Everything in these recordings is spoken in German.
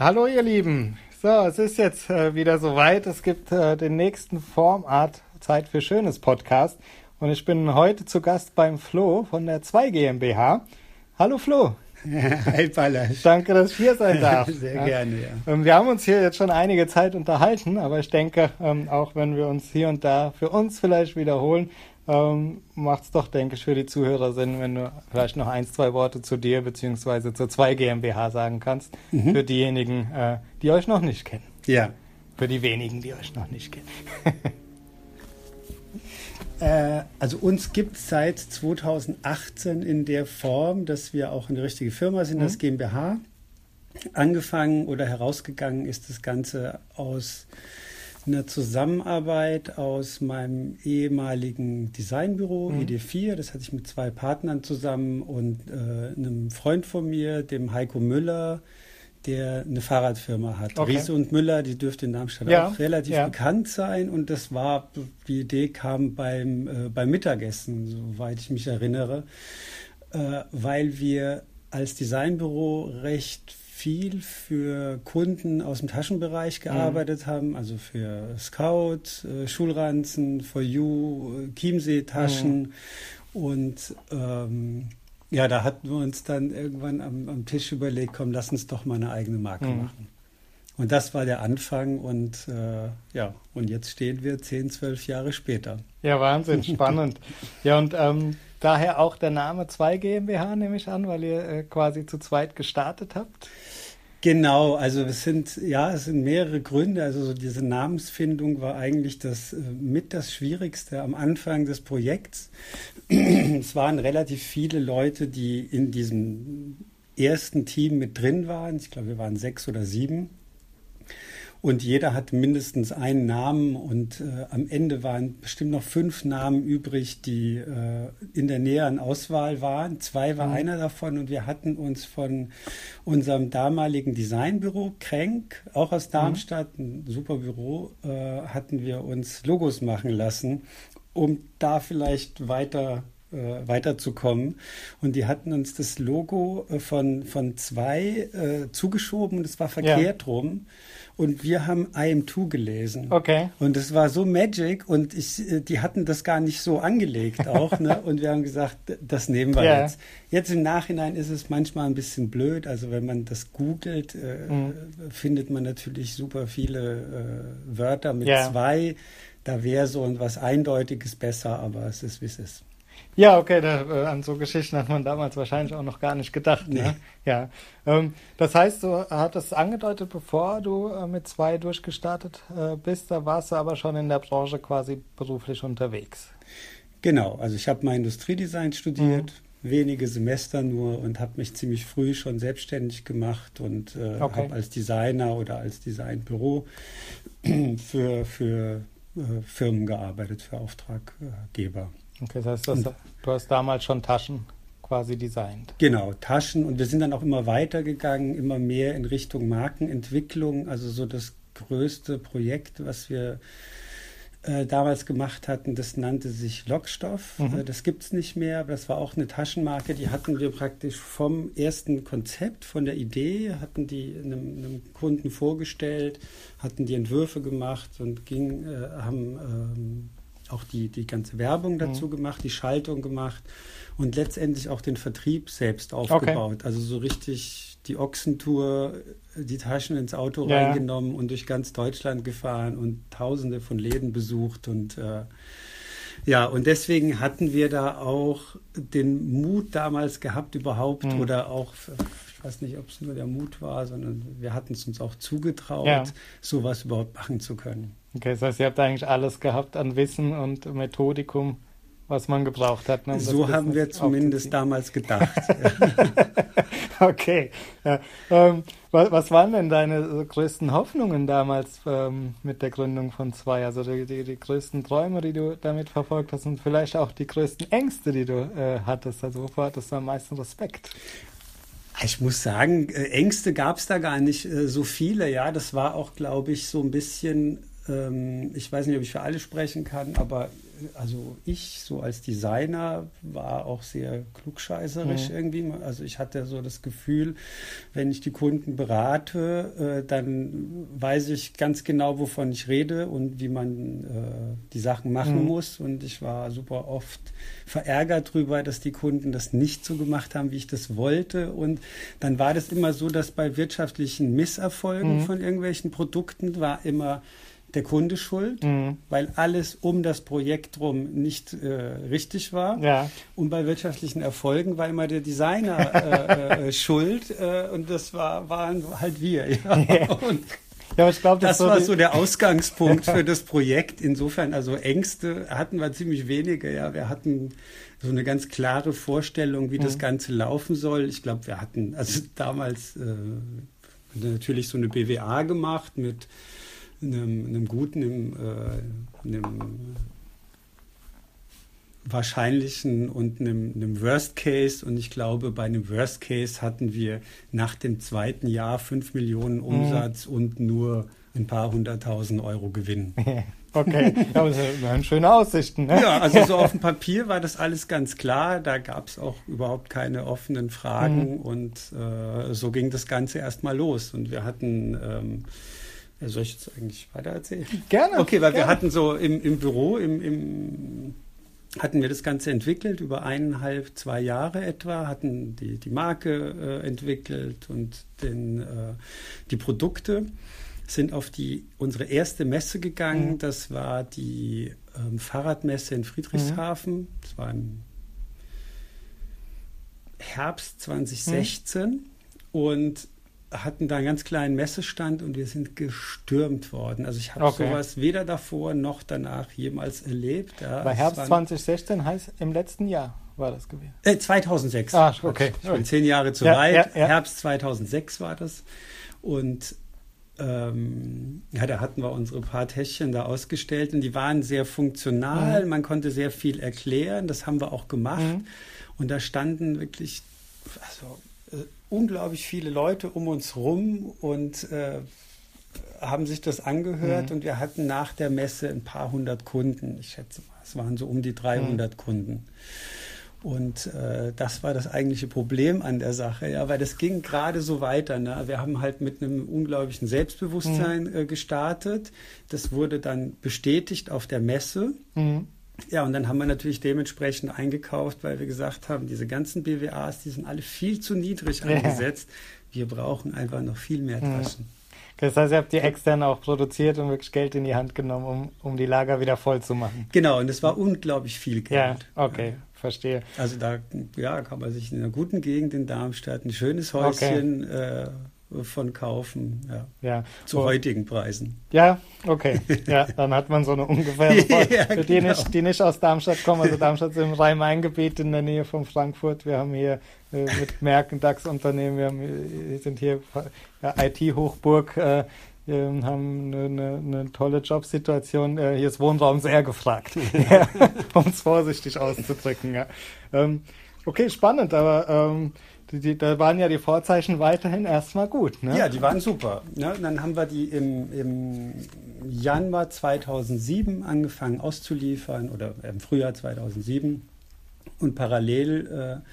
Hallo ihr Lieben. So, es ist jetzt äh, wieder soweit. Es gibt äh, den nächsten Formart Zeit für Schönes Podcast. Und ich bin heute zu Gast beim Flo von der 2 GmbH. Hallo Flo. Hi Baller. Danke, dass ich hier sein darf. Sehr ja. gerne, ja. Ähm, wir haben uns hier jetzt schon einige Zeit unterhalten, aber ich denke, ähm, auch wenn wir uns hier und da für uns vielleicht wiederholen, ähm, macht es doch, denke ich, für die Zuhörer Sinn, wenn du vielleicht noch ein, zwei Worte zu dir bzw. zur 2 GmbH sagen kannst, mhm. für diejenigen, äh, die euch noch nicht kennen. Ja. Für die wenigen, die euch noch nicht kennen. Äh, also uns gibt es seit 2018 in der Form, dass wir auch eine richtige Firma sind, mhm. das GmbH. Angefangen oder herausgegangen ist das Ganze aus einer Zusammenarbeit aus meinem ehemaligen Designbüro mhm. ED4. Das hatte ich mit zwei Partnern zusammen und äh, einem Freund von mir, dem Heiko Müller, der eine Fahrradfirma hat. Okay. Riese und Müller, die dürfte in Darmstadt ja, auch relativ ja. bekannt sein. Und das war, die Idee kam beim, äh, beim Mittagessen, soweit ich mich erinnere, äh, weil wir als Designbüro recht viel für Kunden aus dem Taschenbereich gearbeitet mhm. haben, also für Scout, äh, Schulranzen, For You, äh, Chiemsee-Taschen mhm. und ähm, ja, da hatten wir uns dann irgendwann am, am, Tisch überlegt, komm, lass uns doch mal eine eigene Marke mhm. machen. Und das war der Anfang und äh, ja, und jetzt stehen wir zehn, zwölf Jahre später. Ja, Wahnsinn, spannend. ja, und ähm, daher auch der Name 2 GmbH, nehme ich an, weil ihr äh, quasi zu zweit gestartet habt. Genau, also es sind ja, es sind mehrere Gründe. Also so diese Namensfindung war eigentlich das äh, mit das Schwierigste am Anfang des Projekts. es waren relativ viele Leute, die in diesem ersten Team mit drin waren. Ich glaube, wir waren sechs oder sieben und jeder hatte mindestens einen Namen und äh, am Ende waren bestimmt noch fünf Namen übrig, die äh, in der näheren Auswahl waren. Zwei war mhm. einer davon und wir hatten uns von unserem damaligen Designbüro Kränk, auch aus mhm. Darmstadt, ein super Büro, äh, hatten wir uns Logos machen lassen, um da vielleicht weiter weiterzukommen. Und die hatten uns das Logo äh, von, von zwei äh, zugeschoben und es war verkehrt ja. rum und wir haben I am Two gelesen. Okay. Und es war so magic und ich, äh, die hatten das gar nicht so angelegt auch, ne? Und wir haben gesagt, das nehmen wir yeah. jetzt. Jetzt im Nachhinein ist es manchmal ein bisschen blöd. Also wenn man das googelt, äh, mhm. findet man natürlich super viele äh, Wörter mit yeah. zwei. Da wäre so was Eindeutiges besser, aber es ist, wie es ist. Ja, okay, da, äh, an so Geschichten hat man damals wahrscheinlich auch noch gar nicht gedacht. Ne? Nee. Ne? Ja. Ähm, das heißt, du hattest angedeutet, bevor du äh, mit zwei durchgestartet äh, bist, da warst du aber schon in der Branche quasi beruflich unterwegs. Genau, also ich habe mal Industriedesign studiert, mhm. wenige Semester nur und habe mich ziemlich früh schon selbstständig gemacht und äh, okay. habe als Designer oder als Designbüro für, für äh, Firmen gearbeitet, für Auftraggeber. Okay, das heißt, das, du hast damals schon Taschen quasi designt. Genau, Taschen. Und wir sind dann auch immer weitergegangen, immer mehr in Richtung Markenentwicklung. Also so das größte Projekt, was wir äh, damals gemacht hatten, das nannte sich Lockstoff. Mhm. Äh, das gibt es nicht mehr, aber das war auch eine Taschenmarke, die hatten wir praktisch vom ersten Konzept, von der Idee, hatten die einem, einem Kunden vorgestellt, hatten die Entwürfe gemacht und ging, äh, haben ähm, auch die, die ganze Werbung mhm. dazu mhm. gemacht, die Schaltung gemacht und letztendlich auch den Vertrieb selbst aufgebaut. Okay. Also so richtig die Ochsentour, die Taschen ins Auto ja. reingenommen und durch ganz Deutschland gefahren und tausende von Läden besucht und äh, ja, und deswegen hatten wir da auch den Mut damals gehabt überhaupt mhm. oder auch, ich weiß nicht, ob es nur der Mut war, sondern wir hatten es uns auch zugetraut, ja. sowas überhaupt machen zu können. Okay, das heißt, ihr habt eigentlich alles gehabt an Wissen und Methodikum, was man gebraucht hat. Ne, um so haben wir zumindest damals gedacht. okay. Ja. Ähm, was, was, waren denn deine größten Hoffnungen damals ähm, mit der Gründung von zwei? Also die, die, die, größten Träume, die du damit verfolgt hast und vielleicht auch die größten Ängste, die du äh, hattest. Also wovor hattest du am meisten Respekt? Ich muss sagen, äh, Ängste gab es da gar nicht äh, so viele. Ja, das war auch, glaube ich, so ein bisschen ähm, ich weiß nicht, ob ich für alle sprechen kann, aber also ich so als Designer war auch sehr klugscheißerisch mhm. irgendwie. Also ich hatte so das Gefühl, wenn ich die Kunden berate, äh, dann weiß ich ganz genau, wovon ich rede und wie man äh, die Sachen machen mhm. muss. Und ich war super oft verärgert darüber, dass die Kunden das nicht so gemacht haben, wie ich das wollte. Und dann war das immer so, dass bei wirtschaftlichen Misserfolgen mhm. von irgendwelchen Produkten war immer der Kunde schuld, mhm. weil alles um das Projekt rum nicht äh, richtig war. Ja. Und bei wirtschaftlichen Erfolgen war immer der Designer äh, äh, schuld äh, und das war, waren halt wir. Ja. Und ja, ich glaube, das, das war so der Ausgangspunkt für das Projekt. Insofern, also Ängste hatten wir ziemlich wenige. Ja, wir hatten so eine ganz klare Vorstellung, wie mhm. das Ganze laufen soll. Ich glaube, wir hatten also damals äh, natürlich so eine BWA gemacht mit einem, einem guten, einem, äh, einem wahrscheinlichen und einem, einem, Worst Case. Und ich glaube, bei einem Worst Case hatten wir nach dem zweiten Jahr fünf Millionen Umsatz mhm. und nur ein paar hunderttausend Euro Gewinn. Okay, aber das waren schöne Aussichten. Ne? Ja, also so auf dem Papier war das alles ganz klar. Da gab es auch überhaupt keine offenen Fragen mhm. und äh, so ging das Ganze erstmal los. Und wir hatten ähm, soll ich jetzt eigentlich weiter erzählen? Gerne. Okay, weil gerne. wir hatten so im, im Büro, im, im, hatten wir das Ganze entwickelt über eineinhalb, zwei Jahre etwa, hatten die, die Marke äh, entwickelt und den, äh, die Produkte, sind auf die unsere erste Messe gegangen. Mhm. Das war die ähm, Fahrradmesse in Friedrichshafen. Mhm. Das war im Herbst 2016. Mhm. Und hatten da einen ganz kleinen Messestand und wir sind gestürmt worden. Also ich habe okay. sowas weder davor noch danach jemals erlebt. Ja, Bei Herbst 2016 heißt im letzten Jahr war das gewesen? Äh, 2006. Ah, okay. Ich bin zehn Jahre zu ja, weit. Ja, ja. Herbst 2006 war das. Und ähm, ja, da hatten wir unsere paar Täschchen da ausgestellt und die waren sehr funktional. Mhm. Man konnte sehr viel erklären. Das haben wir auch gemacht. Mhm. Und da standen wirklich also, unglaublich viele Leute um uns rum und äh, haben sich das angehört mhm. und wir hatten nach der Messe ein paar hundert Kunden. Ich schätze mal, es waren so um die 300 mhm. Kunden. Und äh, das war das eigentliche Problem an der Sache, ja, weil das ging gerade so weiter. Ne? Wir haben halt mit einem unglaublichen Selbstbewusstsein mhm. äh, gestartet. Das wurde dann bestätigt auf der Messe. Mhm. Ja, und dann haben wir natürlich dementsprechend eingekauft, weil wir gesagt haben, diese ganzen BWAs, die sind alle viel zu niedrig angesetzt. Wir brauchen einfach noch viel mehr Taschen. Das heißt, ihr habt die extern auch produziert und wirklich Geld in die Hand genommen, um, um die Lager wieder voll zu machen. Genau, und es war unglaublich viel Geld. Ja, okay, verstehe. Also da ja, kann man sich in einer guten Gegend in Darmstadt ein schönes Häuschen okay. äh, von kaufen, ja. ja. Zu oh. heutigen Preisen. Ja, okay. Ja, dann hat man so eine ungefähr ja, Für die, genau. nicht, die nicht aus Darmstadt kommen, also Darmstadt ist im Rhein-Main-Gebiet in der Nähe von Frankfurt. Wir haben hier äh, mit Märkten DAX-Unternehmen, wir haben, wir sind hier ja, IT-Hochburg, äh, wir haben eine, eine, eine, tolle Jobsituation. Äh, hier ist Wohnraum sehr gefragt, ja, um es vorsichtig auszudrücken. Ja. Ähm, okay, spannend, aber ähm, die, die, da waren ja die Vorzeichen weiterhin erstmal gut. Ne? Ja, die waren super. Ne? Dann haben wir die im, im Januar 2007 angefangen auszuliefern oder im Frühjahr 2007. Und parallel äh,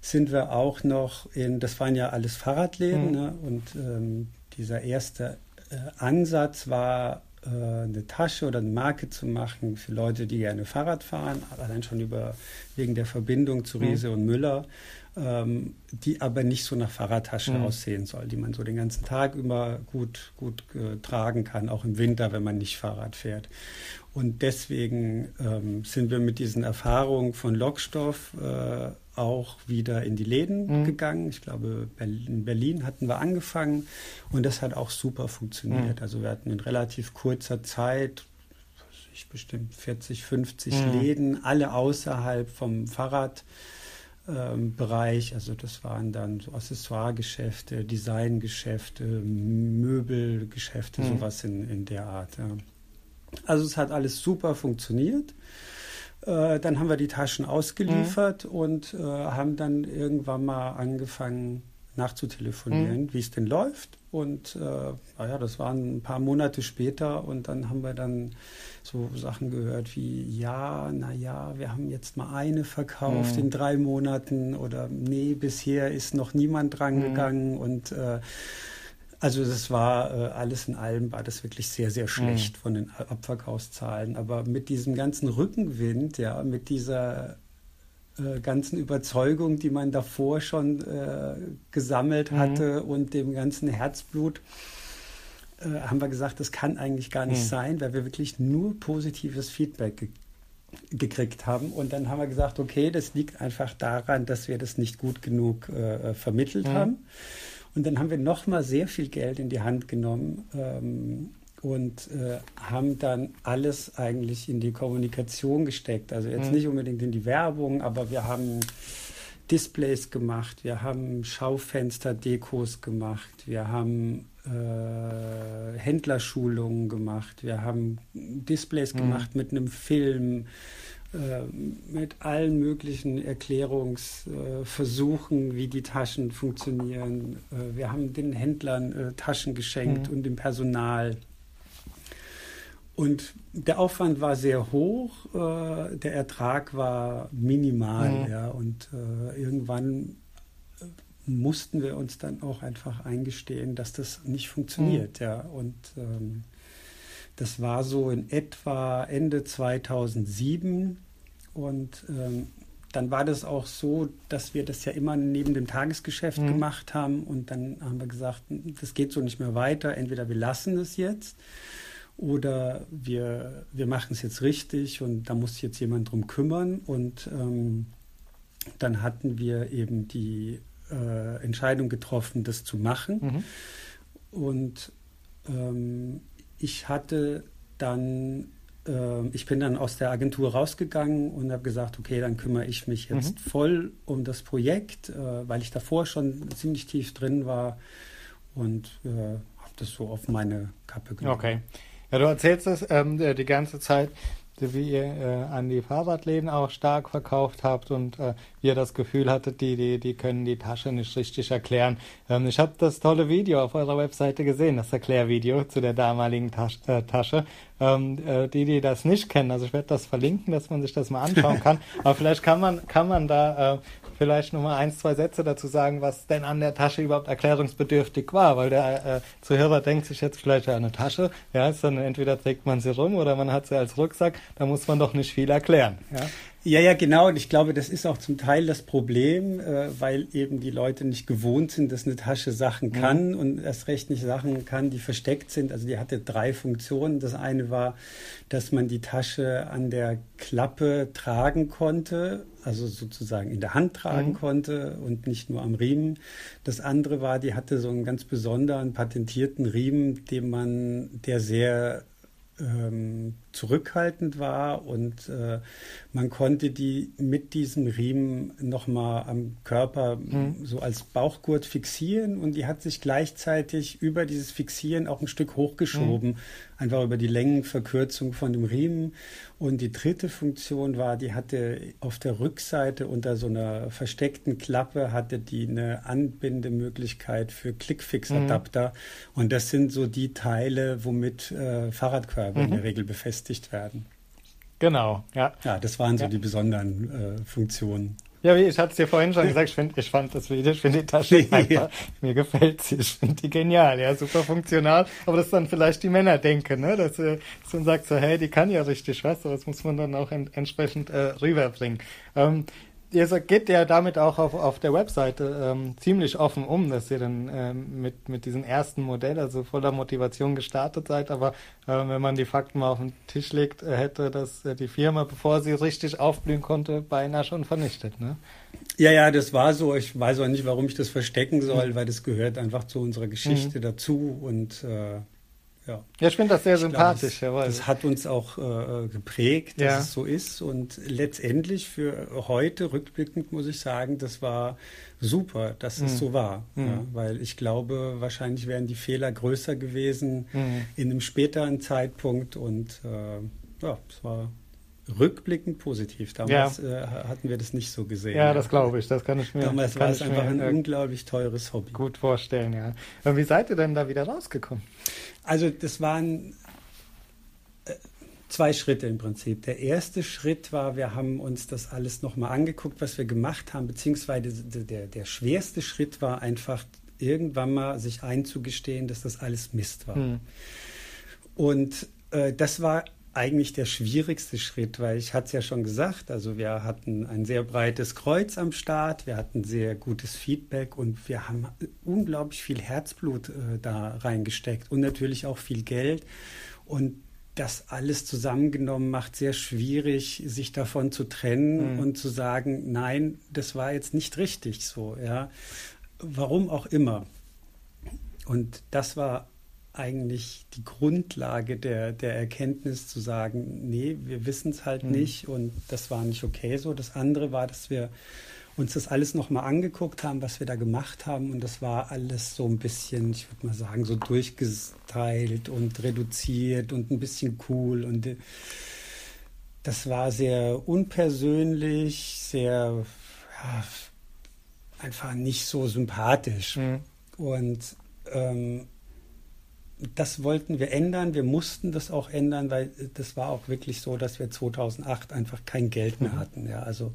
sind wir auch noch in, das waren ja alles Fahrradläden, mhm. ne? und ähm, dieser erste äh, Ansatz war, äh, eine Tasche oder eine Marke zu machen für Leute, die gerne Fahrrad fahren, allein schon über, wegen der Verbindung zu Riese mhm. und Müller ähm, die aber nicht so nach Fahrradtasche mhm. aussehen soll, die man so den ganzen Tag über gut, gut äh, tragen kann, auch im Winter, wenn man nicht Fahrrad fährt. Und deswegen ähm, sind wir mit diesen Erfahrungen von Lockstoff äh, auch wieder in die Läden mhm. gegangen. Ich glaube, in Berlin hatten wir angefangen und das hat auch super funktioniert. Mhm. Also wir hatten in relativ kurzer Zeit ich bestimmt 40, 50 mhm. Läden, alle außerhalb vom Fahrrad ähm. Also das waren dann so Accessoire-Geschäfte, Designgeschäfte, Möbelgeschäfte, mhm. sowas in, in der Art. Ja. Also es hat alles super funktioniert. Äh, dann haben wir die Taschen ausgeliefert mhm. und äh, haben dann irgendwann mal angefangen, nachzutelefonieren, mhm. wie es denn läuft. Und äh, naja, das waren ein paar Monate später und dann haben wir dann so Sachen gehört wie, ja, naja, wir haben jetzt mal eine verkauft mhm. in drei Monaten oder nee, bisher ist noch niemand drangegangen mhm. und äh, also das war äh, alles in allem war das wirklich sehr sehr schlecht mhm. von den Abverkaufszahlen, aber mit diesem ganzen Rückenwind, ja, mit dieser äh, ganzen Überzeugung, die man davor schon äh, gesammelt mhm. hatte und dem ganzen Herzblut, äh, haben wir gesagt, das kann eigentlich gar nicht mhm. sein, weil wir wirklich nur positives Feedback ge gekriegt haben. Und dann haben wir gesagt, okay, das liegt einfach daran, dass wir das nicht gut genug äh, vermittelt mhm. haben. Und dann haben wir nochmal sehr viel Geld in die Hand genommen ähm, und äh, haben dann alles eigentlich in die Kommunikation gesteckt. Also jetzt mhm. nicht unbedingt in die Werbung, aber wir haben Displays gemacht, wir haben Schaufenster-Dekos gemacht, wir haben äh, Händlerschulungen gemacht, wir haben Displays mhm. gemacht mit einem Film, mit allen möglichen Erklärungsversuchen, wie die Taschen funktionieren. Äh, wir haben den Händlern äh, Taschen geschenkt mhm. und dem Personal. Und der Aufwand war sehr hoch, äh, der Ertrag war minimal, mhm. ja. Und äh, irgendwann äh, mussten wir uns dann auch einfach eingestehen, dass das nicht funktioniert, mhm. ja. Und ähm, das war so in etwa Ende 2007 und ähm, dann war das auch so, dass wir das ja immer neben dem Tagesgeschäft mhm. gemacht haben und dann haben wir gesagt, das geht so nicht mehr weiter, entweder wir lassen es jetzt oder wir, wir machen es jetzt richtig und da muss sich jetzt jemand drum kümmern. Und ähm, dann hatten wir eben die äh, Entscheidung getroffen, das zu machen. Mhm. Und ähm, ich hatte dann, äh, ich bin dann aus der Agentur rausgegangen und habe gesagt, okay, dann kümmere ich mich jetzt mhm. voll um das Projekt, äh, weil ich davor schon ziemlich tief drin war und äh, habe das so auf meine Kappe genommen. Okay. Ja, du erzählst es ähm, die ganze Zeit, wie ihr äh, an die Fahrradläden auch stark verkauft habt und äh, wie ihr das Gefühl hattet, die, die, die können die Tasche nicht richtig erklären. Ähm, ich habe das tolle Video auf eurer Webseite gesehen, das Erklärvideo zu der damaligen Tasch, äh, Tasche. Ähm, äh, die, die das nicht kennen, also ich werde das verlinken, dass man sich das mal anschauen kann. Aber vielleicht kann man, kann man da vielleicht nochmal ein, zwei Sätze dazu sagen, was denn an der Tasche überhaupt erklärungsbedürftig war, weil der äh, Zuhörer denkt sich jetzt vielleicht ja eine Tasche, ja, ist dann entweder trägt man sie rum oder man hat sie als Rucksack, da muss man doch nicht viel erklären. Ja? Ja, ja, genau. Und ich glaube, das ist auch zum Teil das Problem, äh, weil eben die Leute nicht gewohnt sind, dass eine Tasche Sachen mhm. kann mhm. und erst recht nicht Sachen kann, die versteckt sind. Also die hatte drei Funktionen. Das eine war, dass man die Tasche an der Klappe tragen konnte, also sozusagen in der Hand tragen mhm. konnte und nicht nur am Riemen. Das andere war, die hatte so einen ganz besonderen patentierten Riemen, den man, der sehr ähm, zurückhaltend war und äh, man konnte die mit diesem Riemen nochmal am Körper mhm. so als Bauchgurt fixieren und die hat sich gleichzeitig über dieses Fixieren auch ein Stück hochgeschoben, mhm. einfach über die Längenverkürzung von dem Riemen. Und die dritte Funktion war, die hatte auf der Rückseite unter so einer versteckten Klappe hatte die eine Anbindemöglichkeit für Clickfix-Adapter. Mhm. Und das sind so die Teile, womit äh, Fahrradkörbe in der mhm. Regel befestigt befestigt werden. Genau, ja. Ja, das waren so ja. die besonderen äh, Funktionen. Ja, wie ich hatte es dir vorhin schon gesagt, ich, find, ich fand das Video, ich finde die Tasche einfach, mir gefällt sie, ich finde die genial, ja, super funktional, aber das ist dann vielleicht die Männer denken, ne, dass, äh, dass man sagt so, hey, die kann ja richtig was, aber das muss man dann auch en entsprechend äh, rüberbringen. Ähm, ihr geht ja damit auch auf, auf der Webseite ähm, ziemlich offen um, dass ihr dann ähm, mit, mit diesem ersten Modell, also voller Motivation gestartet seid. Aber äh, wenn man die Fakten mal auf den Tisch legt, äh, hätte das äh, die Firma, bevor sie richtig aufblühen konnte, beinahe schon vernichtet. Ne? Ja, ja, das war so. Ich weiß auch nicht, warum ich das verstecken soll, mhm. weil das gehört einfach zu unserer Geschichte mhm. dazu und äh, ja. ja, ich finde das sehr ich sympathisch. Glaube, das, das, hat uns auch äh, geprägt, dass ja. es so ist. Und letztendlich für heute, rückblickend, muss ich sagen, das war super, dass mhm. es so war. Mhm. Ja, weil ich glaube, wahrscheinlich wären die Fehler größer gewesen mhm. in einem späteren Zeitpunkt. Und äh, ja, es war rückblickend positiv. Damals ja. äh, hatten wir das nicht so gesehen. Ja, ja. das glaube ich. Das kann ich mir. Damals war es einfach ein unglaublich teures Hobby. Gut vorstellen, ja. Und wie seid ihr denn da wieder rausgekommen? Also das waren äh, zwei Schritte im Prinzip. Der erste Schritt war, wir haben uns das alles nochmal angeguckt, was wir gemacht haben, beziehungsweise der, der schwerste Schritt war einfach irgendwann mal sich einzugestehen, dass das alles Mist war. Hm. Und äh, das war eigentlich der schwierigste Schritt, weil ich hatte es ja schon gesagt, also wir hatten ein sehr breites Kreuz am Start, wir hatten sehr gutes Feedback und wir haben unglaublich viel Herzblut äh, da reingesteckt und natürlich auch viel Geld und das alles zusammengenommen macht sehr schwierig, sich davon zu trennen mhm. und zu sagen, nein, das war jetzt nicht richtig so, ja. Warum auch immer. Und das war eigentlich die Grundlage der, der Erkenntnis zu sagen, nee, wir wissen es halt mhm. nicht und das war nicht okay so. Das andere war, dass wir uns das alles nochmal angeguckt haben, was wir da gemacht haben und das war alles so ein bisschen, ich würde mal sagen, so durchgestylt und reduziert und ein bisschen cool und äh, das war sehr unpersönlich, sehr ja, einfach nicht so sympathisch. Mhm. Und ähm, das wollten wir ändern. Wir mussten das auch ändern, weil das war auch wirklich so, dass wir 2008 einfach kein Geld mehr mhm. hatten. Ja, also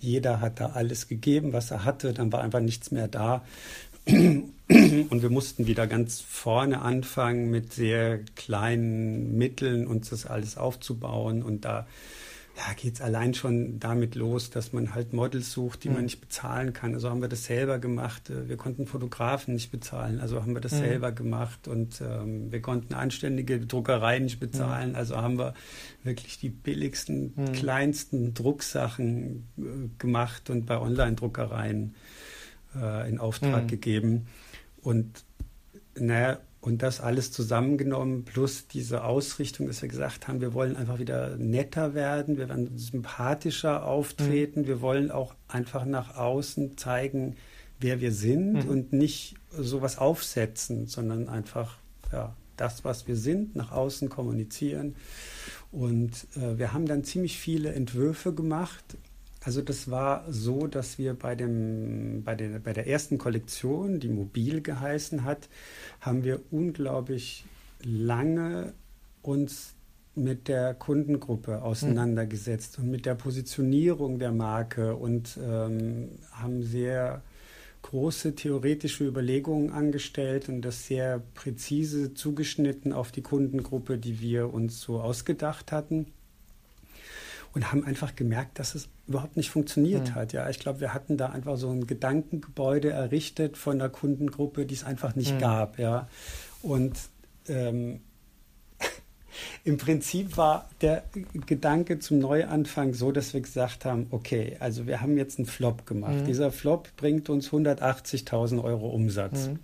jeder hat da alles gegeben, was er hatte. Dann war einfach nichts mehr da. Und wir mussten wieder ganz vorne anfangen mit sehr kleinen Mitteln uns das alles aufzubauen. Und da ja, geht es allein schon damit los, dass man halt Models sucht, die mhm. man nicht bezahlen kann. Also haben wir das selber gemacht. Äh, wir konnten Fotografen nicht bezahlen, also haben wir das mhm. selber gemacht. Und ähm, wir konnten anständige Druckereien nicht bezahlen, mhm. also haben wir wirklich die billigsten, mhm. kleinsten Drucksachen äh, gemacht und bei Online-Druckereien äh, in Auftrag mhm. gegeben. Und naja, und das alles zusammengenommen, plus diese Ausrichtung, dass wir gesagt haben, wir wollen einfach wieder netter werden, wir wollen sympathischer auftreten, mhm. wir wollen auch einfach nach außen zeigen, wer wir sind mhm. und nicht sowas aufsetzen, sondern einfach ja, das, was wir sind, nach außen kommunizieren. Und äh, wir haben dann ziemlich viele Entwürfe gemacht also das war so, dass wir bei, dem, bei, der, bei der ersten Kollektion, die Mobil geheißen hat, haben wir unglaublich lange uns mit der Kundengruppe auseinandergesetzt und mit der Positionierung der Marke und ähm, haben sehr große theoretische Überlegungen angestellt und das sehr präzise zugeschnitten auf die Kundengruppe, die wir uns so ausgedacht hatten und haben einfach gemerkt, dass es überhaupt nicht funktioniert mhm. hat. Ja, ich glaube, wir hatten da einfach so ein Gedankengebäude errichtet von der Kundengruppe, die es einfach nicht mhm. gab. Ja, und ähm, im Prinzip war der Gedanke zum Neuanfang so, dass wir gesagt haben, okay, also wir haben jetzt einen Flop gemacht. Mhm. Dieser Flop bringt uns 180.000 Euro Umsatz. Mhm.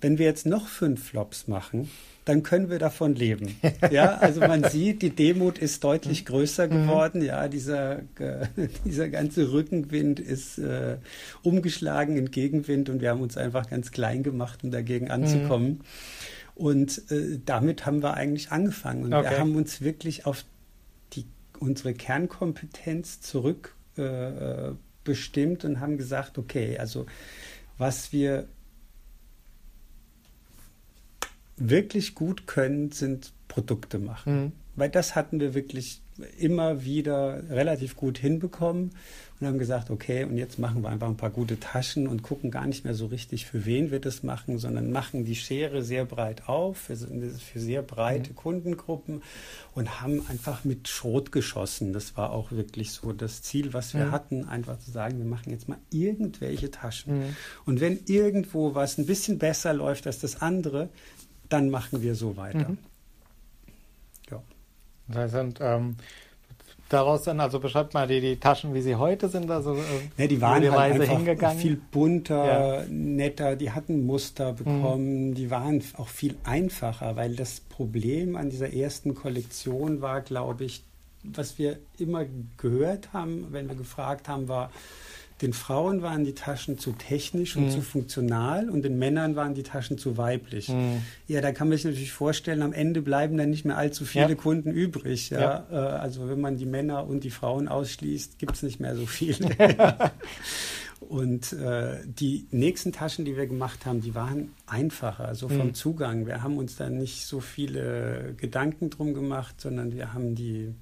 Wenn wir jetzt noch fünf Flops machen, dann können wir davon leben. Ja, also man sieht, die Demut ist deutlich mhm. größer mhm. geworden. Ja, dieser, äh, dieser ganze Rückenwind ist äh, umgeschlagen in Gegenwind und wir haben uns einfach ganz klein gemacht, um dagegen anzukommen. Mhm. Und äh, damit haben wir eigentlich angefangen. Und okay. wir haben uns wirklich auf die, unsere Kernkompetenz zurück äh, äh und haben gesagt, okay, also was wir wirklich gut können, sind Produkte machen. Mhm. Weil das hatten wir wirklich immer wieder relativ gut hinbekommen und haben gesagt, okay, und jetzt machen wir einfach ein paar gute Taschen und gucken gar nicht mehr so richtig, für wen wir das machen, sondern machen die Schere sehr breit auf, für, für sehr breite mhm. Kundengruppen und haben einfach mit Schrot geschossen. Das war auch wirklich so das Ziel, was wir mhm. hatten, einfach zu sagen, wir machen jetzt mal irgendwelche Taschen. Mhm. Und wenn irgendwo was ein bisschen besser läuft als das andere, dann machen wir so weiter. Mhm. Ja. Das heißt, und, ähm, daraus dann, also beschreibt mal die, die Taschen, wie sie heute sind, also äh, ja, die waren die halt einfach hingegangen. viel bunter, ja. netter, die hatten Muster mhm. bekommen, mhm. die waren auch viel einfacher, weil das Problem an dieser ersten Kollektion war, glaube ich, was wir immer gehört haben, wenn wir gefragt haben, war, Den Frauen waren die Taschen zu technisch und mhm. zu funktional und den Männern waren die Taschen zu weiblich. Mhm. Ja, da kann man sich natürlich vorstellen, am Ende bleiben dann nicht mehr allzu viele ja. Kunden übrig. Ja? ja? Äh, also wenn man die Männer und die Frauen ausschließt, gibt es nicht mehr so viele. Und äh, die nächsten Taschen, die wir gemacht haben, die waren einfacher, also vom mhm. Zugang. Wir haben uns da nicht so viele Gedanken drum gemacht, sondern wir haben die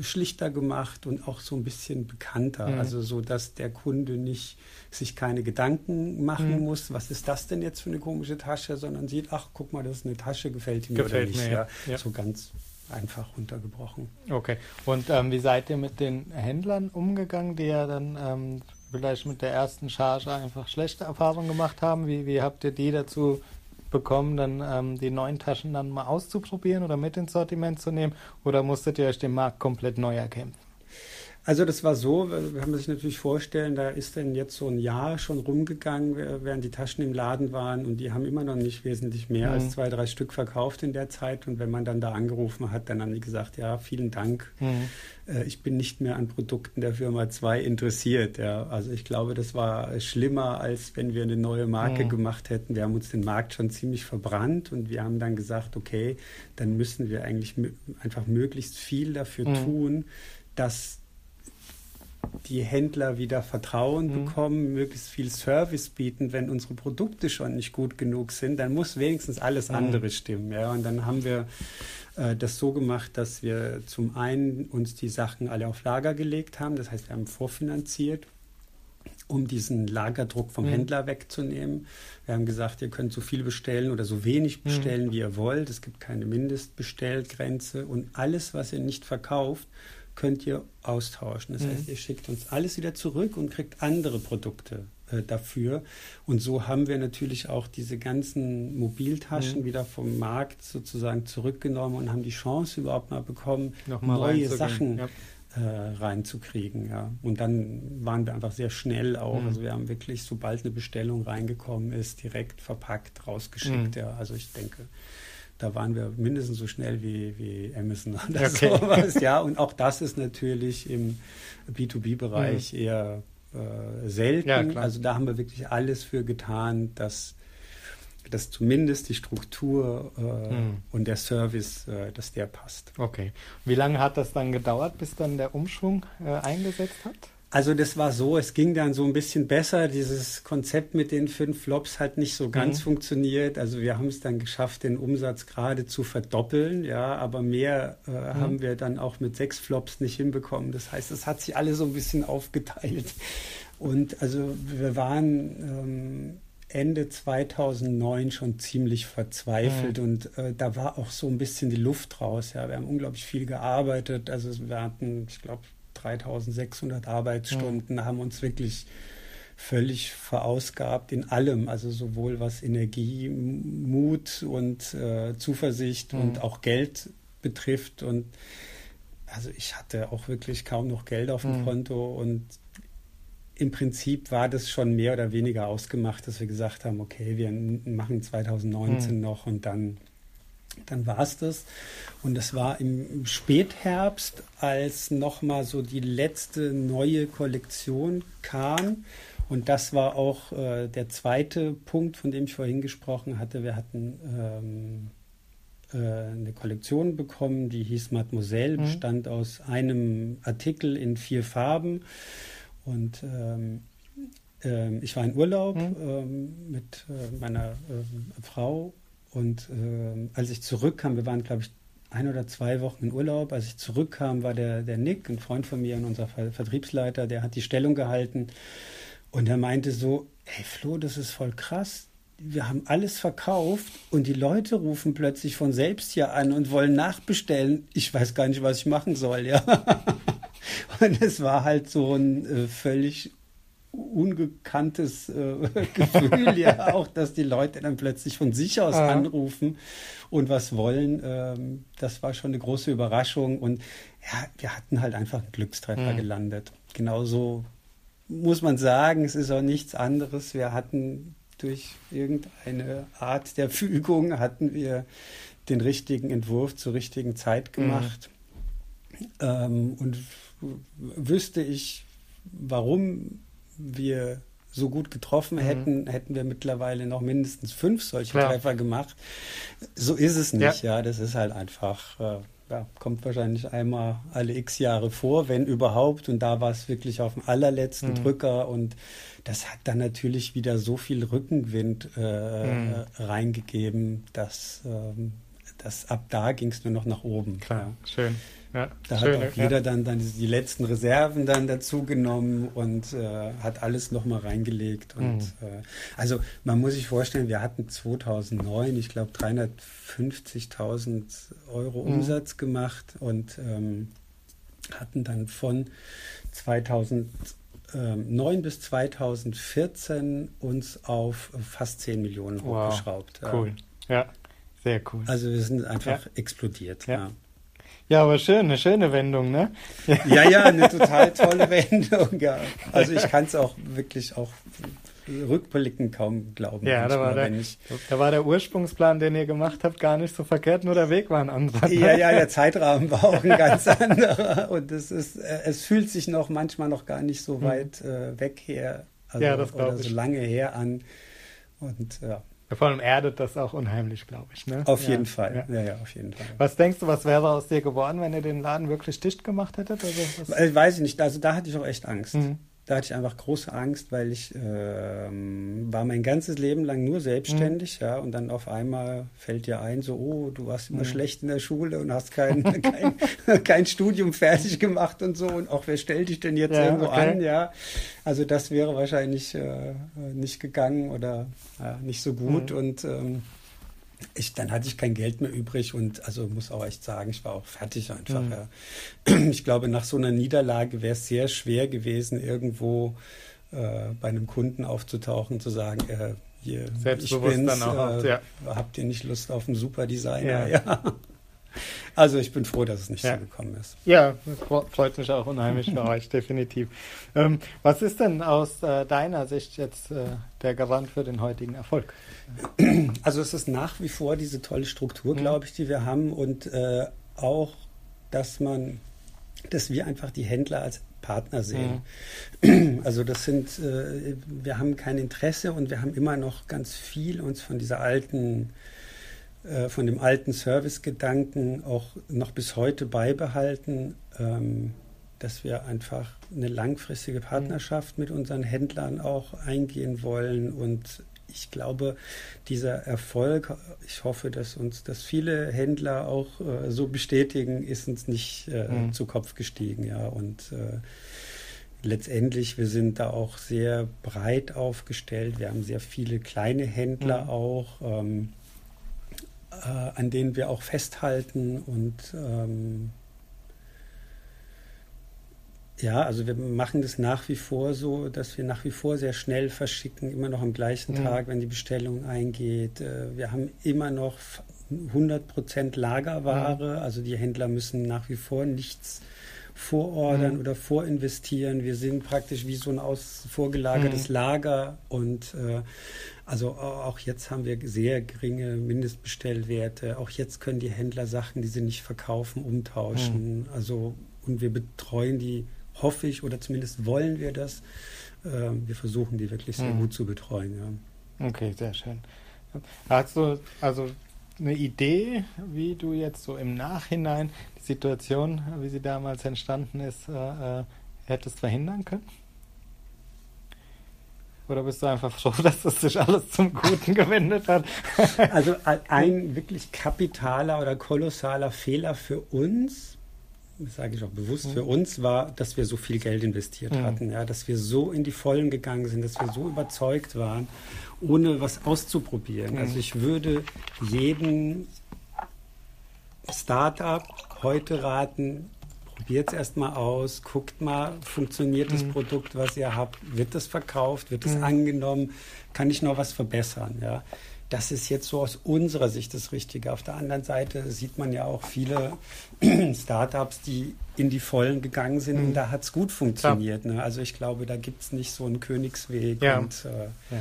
schlichter gemacht und auch so ein bisschen bekannter. Mhm. Also so, dass der Kunde nicht sich keine Gedanken machen mhm. muss, was ist das denn jetzt für eine komische Tasche, sondern sieht, ach, guck mal, das ist eine Tasche, gefällt ihm gefällt oder nicht. Mir, ja. ja. So ganz einfach runtergebrochen. Okay. Und ähm, wie seid ihr mit den Händlern umgegangen, die ja dann ähm, vielleicht mit der ersten Charge einfach schlechte Erfahrungen gemacht haben? Wie, wie habt ihr die dazu bekommen, dann ähm, die neuen Taschen dann mal auszuprobieren oder mit ins Sortiment zu nehmen? Oder musstet ihr euch den Markt komplett neu erkämpfen? Also das war so, wir haben sich natürlich vorstellen, da ist dann jetzt so ein Jahr schon rumgegangen, während die Taschen im Laden waren und die haben immer noch nicht wesentlich mehr mhm. als zwei, drei Stück verkauft in der Zeit. Und wenn man dann da angerufen hat, dann haben die gesagt, ja, vielen Dank. Mhm. Äh, ich bin nicht mehr an Produkten der Firma 2 interessiert. Ja. Also ich glaube, das war schlimmer, als wenn wir eine neue Marke mhm. gemacht hätten. Wir haben uns den Markt schon ziemlich verbrannt und wir haben dann gesagt, okay, dann müssen wir eigentlich einfach möglichst viel dafür mhm. tun, dass die Händler wieder Vertrauen mhm. bekommen, möglichst viel Service bieten, wenn unsere Produkte schon nicht gut genug sind, dann muss wenigstens alles mhm. andere stimmen. Ja? Und dann haben wir äh, das so gemacht, dass wir zum einen uns die Sachen alle auf Lager gelegt haben, das heißt, wir haben vorfinanziert, um diesen Lagerdruck vom mhm. Händler wegzunehmen. Wir haben gesagt, ihr könnt so viel bestellen oder so wenig mhm. bestellen, wie ihr wollt. Es gibt keine Mindestbestellgrenze und alles, was ihr nicht verkauft, könnt ihr austauschen. Das mhm. heißt, ihr schickt uns alles wieder zurück und kriegt andere Produkte äh, dafür. Und so haben wir natürlich auch diese ganzen Mobiltaschen mhm. wieder vom Markt sozusagen zurückgenommen und haben die Chance überhaupt mal bekommen, Nochmal neue Sachen ja. äh, reinzukriegen. Ja. Und dann waren wir einfach sehr schnell auch. Mhm. Also wir haben wirklich, sobald eine Bestellung reingekommen ist, direkt verpackt, rausgeschickt. Mhm. Ja. Also ich denke, da waren wir mindestens so schnell wie, wie Amazon oder okay. sowas. Ja, und auch das ist natürlich im B2B-Bereich mhm. eher äh, selten. Ja, also da haben wir wirklich alles für getan, dass, dass zumindest die Struktur äh, mhm. und der Service, äh, dass der passt. Okay. Wie lange hat das dann gedauert, bis dann der Umschwung äh, eingesetzt hat? Also das war so, es ging dann so ein bisschen besser. Dieses Konzept mit den fünf Flops hat nicht so ganz mhm. funktioniert. Also wir haben es dann geschafft, den Umsatz gerade zu verdoppeln, ja, aber mehr äh, mhm. haben wir dann auch mit sechs Flops nicht hinbekommen. Das heißt, es hat sich alles so ein bisschen aufgeteilt. Und also wir waren ähm, Ende 2009 schon ziemlich verzweifelt mhm. und äh, da war auch so ein bisschen die Luft raus. Ja, wir haben unglaublich viel gearbeitet. Also wir hatten, ich glaube, 3600 Arbeitsstunden, mhm. haben uns wirklich völlig verausgabt in allem, also sowohl was Energie, Mut und äh, Zuversicht mhm. und auch Geld betrifft. Und also ich hatte auch wirklich kaum noch Geld auf dem mhm. Konto und im Prinzip war das schon mehr oder weniger ausgemacht, dass wir gesagt haben, okay, wir machen 2019 mhm. noch und dann dann war es das. Und es war im Spätherbst, als nochmal so die letzte neue Kollektion kam. Und das war auch äh, der zweite Punkt, von dem ich vorhin gesprochen hatte. Wir hatten ähm, äh, eine Kollektion bekommen, die hieß Mademoiselle, mhm. bestand aus einem Artikel in vier Farben. Und ähm, äh, ich war in Urlaub mhm. Ähm, mit äh, meiner ähm, Frau und äh, als ich zurückkam, wir waren, glaube ich, ein oder zwei Wochen in Urlaub. Als ich zurückkam, war der, der Nick, ein Freund von mir und unser Vertriebsleiter, der hat die Stellung gehalten. Und er meinte so, hey Flo, das ist voll krass. Wir haben alles verkauft und die Leute rufen plötzlich von selbst hier an und wollen nachbestellen. Ich weiß gar nicht, was ich machen soll, ja. Und es war halt so ein äh, völlig ungekanntes äh, Gefühl ja auch, dass die Leute dann plötzlich von sich aus ja. anrufen und was wollen. Ähm, das war schon eine große Überraschung und ja, wir hatten halt einfach einen Glückstreffer mhm. gelandet. Genauso muss man sagen, es ist auch nichts anderes. Wir hatten durch irgendeine Art der Fügung hatten wir den richtigen Entwurf zur richtigen Zeit gemacht. Mhm. Ähm, und wüsste ich, warum wir so gut getroffen mhm. hätten, hätten wir mittlerweile noch mindestens fünf solche Klar. Treffer gemacht. So ist es nicht, ja. ja. Das ist halt einfach, äh, ja, kommt wahrscheinlich einmal alle x Jahre vor, wenn überhaupt. Und da war es wirklich auf dem allerletzten mhm. Drücker und das hat dann natürlich wieder so viel Rückenwind äh, mhm. reingegeben, dass, ähm, dass ab da ging es nur noch nach oben. Klar, ja. schön. Ja, da schön, hat auch jeder ja. dann, dann die letzten Reserven dann dazu genommen und äh, hat alles nochmal reingelegt. Und mhm. äh, also man muss sich vorstellen, wir hatten 2009, ich glaube, 350.000 Euro mhm. Umsatz gemacht und ähm, hatten dann von 2009 bis 2014 uns auf fast 10 Millionen hochgeschraubt. Wow, cool. Ja, sehr cool. Also wir sind einfach ja. explodiert. Ja. Ja, aber schön, eine schöne Wendung, ne? Ja, ja, eine total tolle Wendung, ja. Also ich kann es auch wirklich auch rückblickend kaum glauben. Ja, da war, der, da war der Ursprungsplan, den ihr gemacht habt, gar nicht so verkehrt, nur der Weg war ein anderer. Ja, ja, der Zeitrahmen war auch ein ganz anderer. Und es ist, äh, es fühlt sich noch manchmal noch gar nicht so hm. weit äh, weg her, also, ja, das oder so lange her an. Und ja. Vor allem erdet das auch unheimlich, glaube ich. Ne? Auf ja, jeden Fall. Ja. ja. ja, auf jeden Fall. Was denkst du, was wäre aus dir geworden, wenn ihr den Laden wirklich dicht gemacht hättet? Also, äh, Weiß ich nicht. Also da hatte ich auch echt Angst. Mhm. Da hatte ich einfach große Angst, weil ich äh, war mein ganzes Leben lang nur selbstständig, mhm. ja, und dann auf einmal fällt dir ein, so, oh, du warst immer mhm. schlecht in der Schule und hast kein, kein, kein Studium fertig gemacht und so, und auch wer stellt dich denn jetzt ja, irgendwo okay. an, ja. Also das wäre wahrscheinlich äh, nicht gegangen oder ja, nicht so gut mhm. und ähm, ich, dann hatte ich kein Geld mehr übrig und also muss auch echt sagen, ich war auch fertig einfach. Mhm. Ja. Ich glaube, nach so einer Niederlage wäre es sehr schwer gewesen, irgendwo äh, bei einem Kunden aufzutauchen, zu sagen, äh, hier, ich bin's, dann auch, äh, ja. habt ihr nicht Lust auf einen super Designer? Ja. ja. Also ich bin froh, dass es nicht ja. so gekommen ist. Ja, freut mich auch unheimlich für euch, definitiv. Ähm, was ist denn aus äh, deiner Sicht jetzt äh, der Garant für den heutigen Erfolg? Also es ist nach wie vor diese tolle Struktur, mhm. glaube ich, die wir haben und äh, auch, dass man, dass wir einfach die Händler als Partner sehen. Mhm. Also das sind, äh, wir haben kein Interesse und wir haben immer noch ganz viel uns von dieser alten äh, von dem alten Servicegedanken auch noch bis heute beibehalten, ähm, dass wir einfach eine langfristige Partnerschaft mit unseren Händlern auch eingehen wollen. Und ich glaube, dieser Erfolg, ich hoffe, dass uns das viele Händler auch äh, so bestätigen, ist uns nicht äh, mhm. zu Kopf gestiegen. Ja. Und äh, letztendlich, wir sind da auch sehr breit aufgestellt. Wir haben sehr viele kleine Händler mhm. auch. Ähm, äh, an denen wir auch festhalten und ähm, ja, also wir machen das nach wie vor so, dass wir nach wie vor sehr schnell verschicken, immer noch am gleichen mhm. Tag, wenn die Bestellung eingeht. Äh, wir haben immer noch 100% Lagerware, mhm. also die Händler müssen nach wie vor nichts vorordern mhm. oder vorinvestieren. Wir sind praktisch wie so ein aus, vorgelagertes mhm. Lager und äh, also auch jetzt haben wir sehr geringe Mindestbestellwerte. Auch jetzt können die Händler Sachen, die sie nicht verkaufen, umtauschen. Mhm. Also und wir betreuen die, hoffe ich, oder zumindest wollen wir das. Äh, wir versuchen die wirklich sehr mhm. gut zu betreuen. Ja. Okay, sehr schön. Hast du also eine Idee, wie du jetzt so im Nachhinein die Situation, wie sie damals entstanden ist, äh, äh hättest verhindern können? Oder bist du einfach froh, dass es sich alles zum Guten gewendet hat? also ein wirklich kapitaler oder kolossaler Fehler für uns, das sage ich auch bewusst, mhm. für uns war, dass wir so viel Geld investiert mhm. hatten, ja, dass wir so in die Vollen gegangen sind, dass wir so überzeugt waren, ohne was auszuprobieren. Mhm. Also ich würde jedem Startup heute raten, probiert es erstmal aus, guckt mal, funktioniert das mhm. Produkt, was ihr habt, wird es verkauft, wird es mhm. angenommen, kann ich noch was verbessern, ja. Das ist jetzt so aus unserer Sicht das Richtige. Auf der anderen Seite sieht man ja auch viele Startups, die in die Vollen gegangen sind mhm. und da hat es gut funktioniert. Ne? Also ich glaube, da gibt es nicht so einen Königsweg. Ja. Und, äh, ja.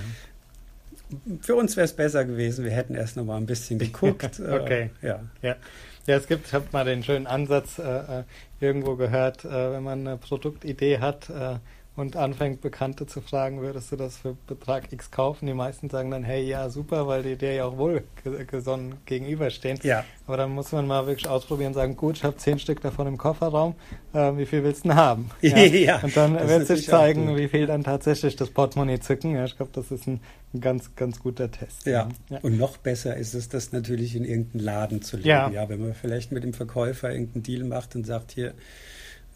Für uns wäre es besser gewesen, wir hätten erst noch mal ein bisschen geguckt. okay. Äh, ja. ja. Ja, es gibt, ich habe mal den schönen Ansatz äh, äh, irgendwo gehört, äh, wenn man eine Produktidee hat, äh, und anfängt, Bekannte zu fragen, würdest du das für Betrag X kaufen? Die meisten sagen dann, hey, ja, super, weil die dir ja auch wohlgesonnen gegenüberstehen. Ja. Aber dann muss man mal wirklich ausprobieren und sagen, gut, ich habe zehn Stück davon im Kofferraum, äh, wie viel willst du denn haben? Ja. ja und dann wird sich zeigen, wie viel dann tatsächlich das Portemonnaie zücken. Ja, ich glaube, das ist ein, ein, ganz, ganz guter Test. Ja. ja. und noch besser ist es, das natürlich in irgendeinen Laden zu legen. Ja. ja, wenn man vielleicht mit dem Verkäufer irgendeinen Deal macht und sagt, hier,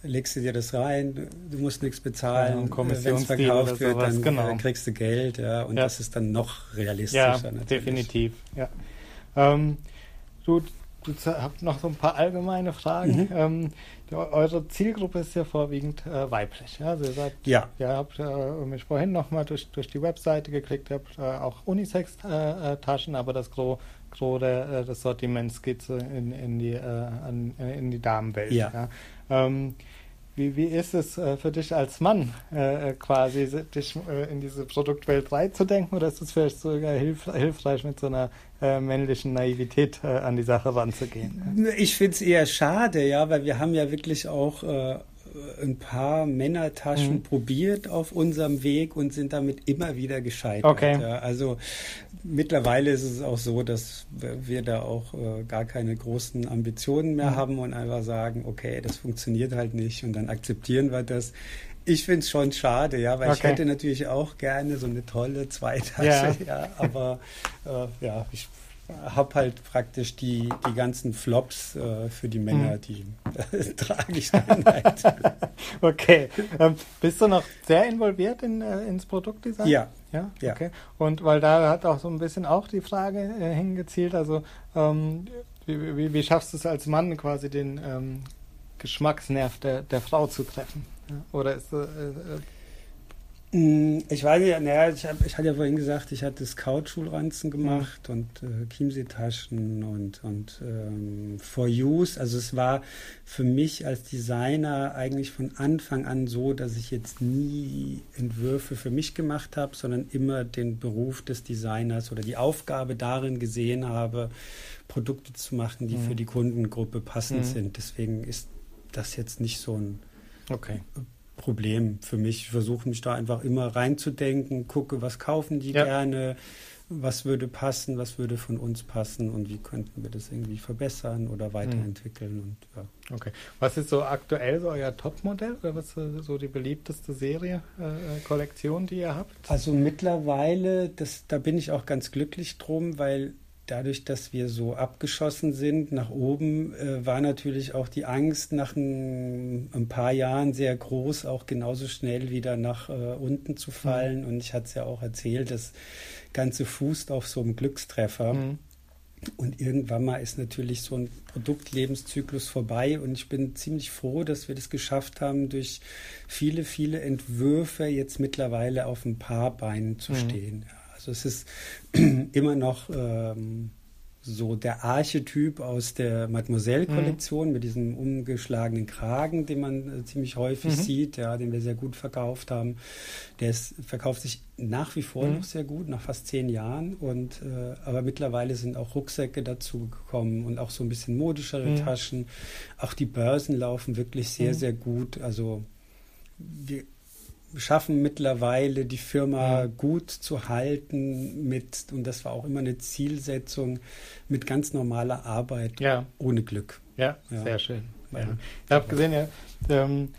legst du dir das rein, du musst nichts bezahlen, ja, wenn es verkauft wird, dann genau. kriegst du Geld, ja, und ja. das ist dann noch realistischer. Ja, natürlich. definitiv, ja. Ähm, du, du habt noch so ein paar allgemeine Fragen. Mhm. Ähm, die, eure Zielgruppe ist ja vorwiegend äh, weiblich. Ja? Also ihr seid, ja. Ihr habt äh, mich vorhin nochmal durch, durch die Webseite geklickt, ihr habt äh, auch Unisex-Taschen, aber das Gros, Gros der, äh, des Sortiments geht so in, in, die, äh, an, in die Damenwelt. Ja. ja? Ähm, wie, wie ist es äh, für dich als Mann äh, quasi, dich äh, in diese Produktwelt reinzudenken oder ist es vielleicht sogar hilf hilfreich, mit so einer äh, männlichen Naivität äh, an die Sache ranzugehen? Ich finde es eher schade, ja, weil wir haben ja wirklich auch äh, ein paar Männertaschen mhm. probiert auf unserem Weg und sind damit immer wieder gescheitert. Okay. Ja. Also mittlerweile ist es auch so, dass wir da auch äh, gar keine großen Ambitionen mehr mhm. haben und einfach sagen, okay, das funktioniert halt nicht und dann akzeptieren wir das. Ich finde es schon schade, ja, weil okay. ich hätte natürlich auch gerne so eine tolle Zweitasche, ja, ja aber äh, ja, ich habe halt praktisch die, die ganzen Flops äh, für die Männer, mhm. die äh, trage ich dann halt. okay. Ähm, bist du noch sehr involviert in, äh, ins Produktdesign? Ja. Ja? ja. Okay. Und weil da hat auch so ein bisschen auch die Frage äh, hingezielt, also ähm, wie, wie, wie, schaffst du es als Mann quasi den ähm, Geschmacksnerv der, der Frau zu treffen? Ja? Oder ist äh, ich weiß ja, naja, ich, hab, ich hatte ja vorhin gesagt, ich hatte Scout-Schulranzen gemacht mhm. und äh, Chiemsee-Taschen und, und ähm, For Use. Also es war für mich als Designer eigentlich von Anfang an so, dass ich jetzt nie Entwürfe für mich gemacht habe, sondern immer den Beruf des Designers oder die Aufgabe darin gesehen habe, Produkte zu machen, die mhm. für die Kundengruppe passend mhm. sind. Deswegen ist das jetzt nicht so ein okay. Problem für mich. Ich versuche mich da einfach immer reinzudenken, gucke, was kaufen die ja. gerne, was würde passen, was würde von uns passen und wie könnten wir das irgendwie verbessern oder weiterentwickeln. Mhm. Und, ja. Okay. Was ist so aktuell so euer Topmodell oder was ist so die beliebteste Serie, äh, äh, Kollektion, die ihr habt? Also mittlerweile, das, da bin ich auch ganz glücklich drum, weil dadurch, dass wir so abgeschossen sind nach oben, äh, war natürlich auch die Angst nach ein, ein, paar Jahren sehr groß, auch genauso schnell wieder nach äh, unten zu fallen. Mhm. Und ich hatte es ja auch erzählt, das Ganze fußt auf so einem Glückstreffer. Mhm. Und irgendwann mal ist natürlich so ein Produktlebenszyklus vorbei und ich bin ziemlich froh, dass wir das geschafft haben, durch viele, viele Entwürfe jetzt mittlerweile auf ein paar Beinen zu mhm. stehen. Also es ist immer noch ähm, so der Archetyp aus der Mademoiselle-Kollektion mhm. mit diesem umgeschlagenen Kragen, den man äh, ziemlich häufig mhm. sieht, ja, den wir sehr gut verkauft haben. Der ist, verkauft sich nach wie vor mhm. noch sehr gut, nach fast zehn Jahren. Und äh, aber mittlerweile sind auch Rucksäcke dazu gekommen und auch so ein bisschen modischere mhm. Taschen. Auch die Börsen laufen wirklich sehr, mhm. sehr gut. Also wir schaffen mittlerweile, die Firma ja. gut zu halten mit, und das war auch immer eine Zielsetzung, mit ganz normaler Arbeit ja. ohne Glück. Ja, ja. sehr schön. Ich habe gesehen, ihr, ähm,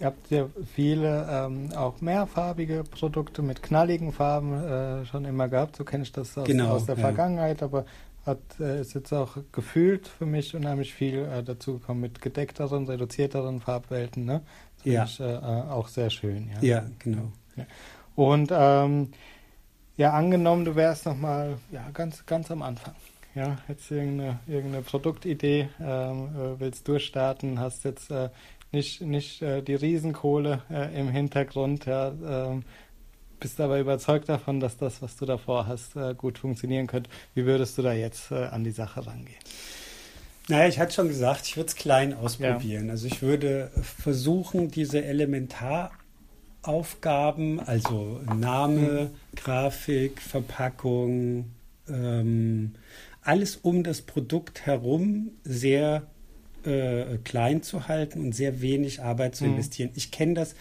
ihr habt ja viele ähm, auch mehrfarbige Produkte mit knalligen Farben äh, schon immer gehabt. So kenne ich das aus, genau, aus der Vergangenheit, aber hat, äh, ist jetzt auch gefühlt für mich unheimlich viel äh, dazu gekommen mit gedeckteren, reduzierteren Farbwelten. Ne? ja. ich äh, auch sehr schön. Ja, ja genau. Ja. Und ähm, ja, angenommen, du wärst noch mal ja, ganz, ganz am Anfang. Ja, jetzt irgendeine, irgendeine Produktidee, ähm, äh, willst durchstarten, hast jetzt äh, nicht, nicht äh, die Riesenkohle äh, im Hintergrund, ja, ähm, bist aber überzeugt davon, dass das, was du davor hast, äh, gut funktionieren könnte. Wie würdest du da jetzt äh, an die Sache rangehen? Naja, ich hatte schon gesagt, ich würde es klein ausprobieren. Ja. Also ich würde versuchen, diese Elementaraufgaben, also Name, mhm. Grafik, Verpackung, ähm, alles um das Produkt herum sehr äh, klein zu halten und sehr wenig Arbeit zu mhm. investieren. Ich kenne das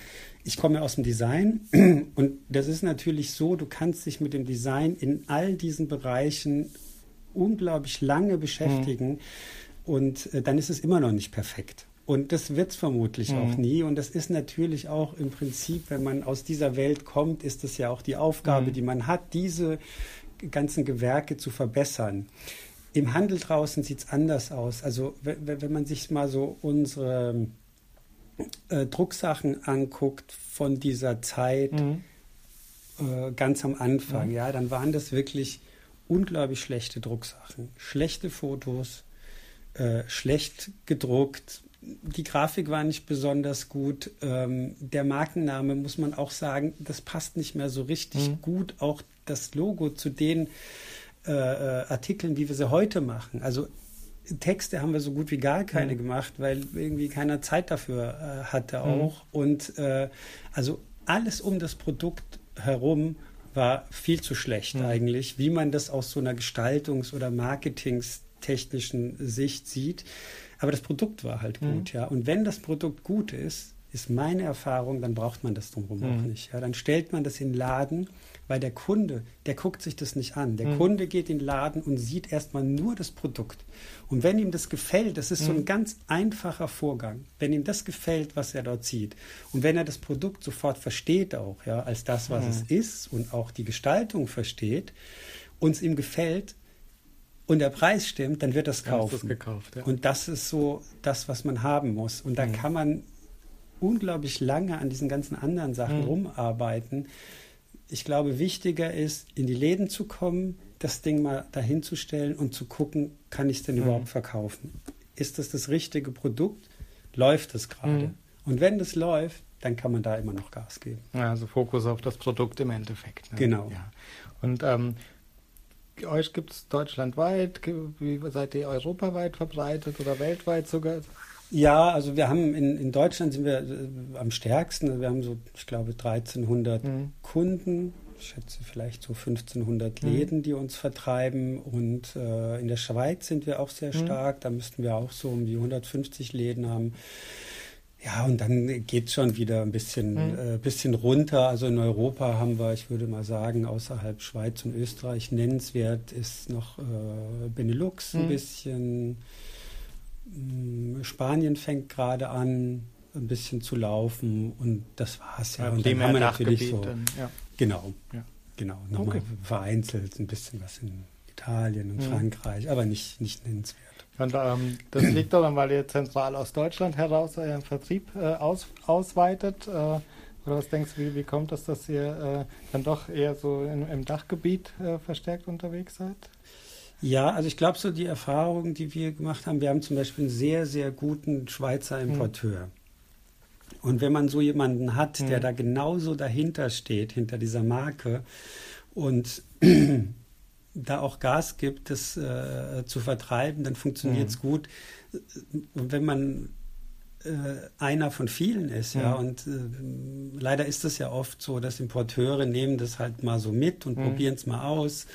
ich komme aus dem Design und das ist natürlich so, du kannst dich mit dem Design in all diesen Bereichen unglaublich lange beschäftigen mhm. und äh, dann ist es immer noch nicht perfekt. Und das wird es vermutlich mhm. auch nie. Und das ist natürlich auch im Prinzip, wenn man aus dieser Welt kommt, ist es ja auch die Aufgabe, mhm. die man hat, diese ganzen Gewerke zu verbessern. Im Handel draußen sieht es anders aus. Also wenn man sich mal so unsere äh, Drucksachen anguckt von dieser Zeit, mhm. äh, ganz am Anfang, mhm. ja, dann waren das wirklich unglaublich schlechte Drucksachen, schlechte Fotos, äh, schlecht gedruckt. Die Grafik war nicht besonders gut. Ähm, der Markenname muss man auch sagen, das passt nicht mehr so richtig mhm. gut. Auch das Logo zu den äh, äh Artikeln, wie wir sie heute machen. Also Texte haben wir so gut wie gar keine mhm. gemacht, weil irgendwie keiner Zeit dafür äh, hatte mhm. auch. Mhm. Und äh, also alles um das Produkt herum war viel zu schlecht mhm. eigentlich, wie man das aus so einer Gestaltungs- oder Marketingstechnischen Sicht sieht. Aber das Produkt war halt mhm. gut, ja. Und wenn das Produkt gut ist, ist meine Erfahrung, dann braucht man das drumherum auch mhm. nicht. Ja. Dann stellt man das in den Laden weil der Kunde, der guckt sich das nicht an. Der mhm. Kunde geht in den Laden und sieht erstmal nur das Produkt. Und wenn ihm das gefällt, das ist mhm. so ein hm. ganz einfacher Vorgang. Wenn ihm das gefällt, was er dort sieht, und wenn er das Produkt sofort versteht auch, ja, als das, was mhm. es ist und auch die Gestaltung versteht, und es ihm gefällt, und der Preis stimmt, dann wird das kaufen. Das gekauft, ja. Und das ist so das, was man haben muss. Und da hm. kann man unglaublich lange an diesen ganzen anderen Sachen hm. rumarbeiten ich glaube, wichtiger ist, in die Läden zu kommen, das Ding mal dahin zu stellen und zu gucken, kann ich es denn mhm. überhaupt verkaufen? Ist das das richtige Produkt? Läuft es gerade? Mhm. Und wenn das läuft, dann kann man da immer noch Gas geben. Also Fokus auf das Produkt im Endeffekt. Ne? Genau. Ja. Und ähm, euch gibt es deutschlandweit, seid ihr europaweit verbreitet oder weltweit sogar? Ja, also wir haben in, in Deutschland sind wir äh, am stärksten. Also wir haben so, ich glaube, 1300 mhm. Kunden. Ich schätze vielleicht so 1500 mhm. Läden, die uns vertreiben. Und äh, in der Schweiz sind wir auch sehr mhm. stark. Da müssten wir auch so um die 150 Läden haben. Ja, und dann geht es schon wieder ein bisschen, mhm. äh, bisschen runter. Also in Europa haben wir, ich würde mal sagen, außerhalb Schweiz und Österreich nennenswert ist noch äh, Benelux ein mhm. bisschen. Mm, Spanien fängt gerade an, ein bisschen zu laufen und das war es ja. ja. Und dann haben wir natürlich so, ja. genau, ja. genau, nochmal okay. vereinzelt ein bisschen was in Italien und mhm. Frankreich, aber nicht, nicht nennenswert. Und, ähm, das liegt daran, weil ihr zentral aus Deutschland heraus euren Vertrieb äh, aus, ausweitet. Äh, oder was denkst du, wie, wie kommt das, dass ihr äh, dann doch eher so in, im Dachgebiet äh, verstärkt unterwegs seid? Ja, also ich glaube so die Erfahrungen, die wir gemacht haben, wir haben zum Beispiel einen sehr, sehr guten Schweizer hm. Importeur. Mhm. Und wenn man so jemanden hat, mhm. der hm. da genauso dahinter steht, hinter dieser Marke und da auch Gas gibt, das äh, zu vertreiben, dann funktioniert es mhm. gut. Und wenn man äh, einer von vielen ist, ja, mhm. und äh, leider ist es ja oft so, dass Importeure nehmen das halt mal so mit und probieren es mal aus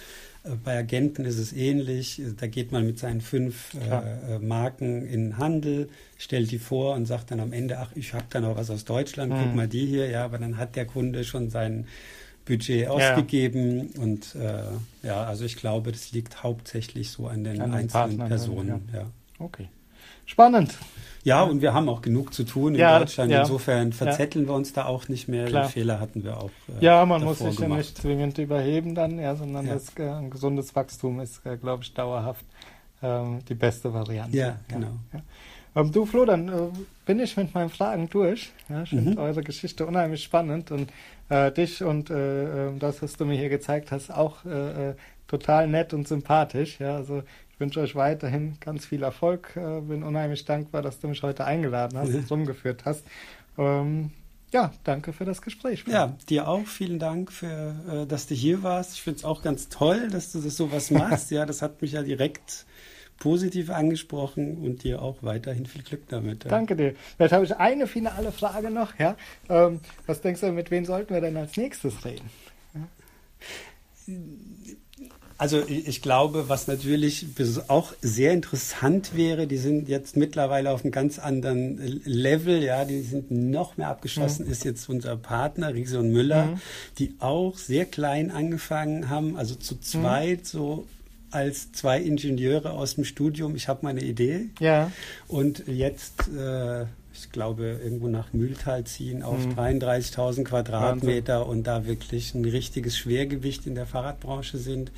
bei Agenten ist es ähnlich. Da geht man mit seinen fünf äh, äh, Marken in den Handel, stellt die vor und sagt dann am Ende, ach, ich habe da noch was aus Deutschland, mhm. guck mal die hier. Ja, aber dann hat der Kunde schon sein Budget ausgegeben. Ja. Und äh, ja, also ich glaube, das liegt hauptsächlich so an den an einzelnen Partnern Personen. Ja. ja. Okay. Spannend. Ja, und wir haben auch genug zu tun in ja, Deutschland. Ja. Insofern verzetteln wir uns da auch nicht mehr. Klar. Den Fehler hatten wir auch. Äh, ja, man muss sich ja nicht zwingend überheben dann, ja, sondern das, äh, ein gesundes Wachstum ist, äh, glaube ich, dauerhaft ähm, die beste Variante. Ja, genau. Ähm, du, Flo, dann äh, bin ich mit meinen Fragen durch. Ja, ich finde mhm. eure Geschichte unheimlich spannend und äh, dich und äh, ähm, das, was du mir hier gezeigt hast, auch total nett und sympathisch. Ja, also wünsche euch weiterhin ganz viel Erfolg. Äh, bin unheimlich dankbar, dass du mich heute eingeladen hast und rumgeführt hast. Ähm, ja, danke für das Gespräch. Ja, dir auch. Vielen Dank, für, äh, dass du hier warst. Ich finde es auch ganz toll, dass du das sowas machst. ja, das hat mich ja direkt positiv angesprochen und dir auch weiterhin viel Glück damit. Ja. Danke dir. Vielleicht habe ich eine finale Frage noch. Ja? Ähm, was denkst du, mit wem sollten wir denn als nächstes reden? Ja? Also ich glaube, was natürlich auch sehr interessant wäre, die sind jetzt mittlerweile auf einem ganz anderen Level, ja, die sind noch mehr abgeschlossen, mhm. ist jetzt unser Partner Riese und Müller, mhm. die auch sehr klein angefangen haben, also zu mhm. zweit mhm. so als zwei Ingenieure aus dem Studium, ich habe meine Idee. Ja. Und jetzt äh, ich glaube, irgendwo nach Mühltal ziehen auf mhm. 33.000 Quadratmeter Wahnsinn. und da wirklich ein richtiges Schwergewicht in der Fahrradbranche sind.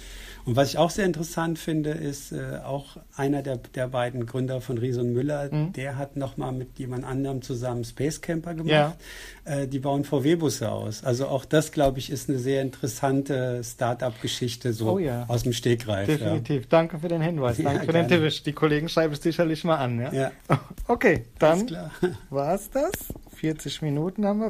Und was ich auch sehr interessant finde, ist äh, auch einer der, der beiden Gründer von Rieson Müller, mhm. der hat nochmal mit jemand anderem zusammen Space Camper gemacht. Ja. Äh, die bauen VW-Busse aus. Also auch das, glaube ich, ist eine sehr interessante Start-up-Geschichte so oh ja. aus dem Stegreif. Definitiv. Ja. Danke für den Hinweis. Danke für den Tipp. Die Kollegen schreiben es sicherlich mal an. Ja? ja. Okay, dann war es das. 40 Minuten haben wir.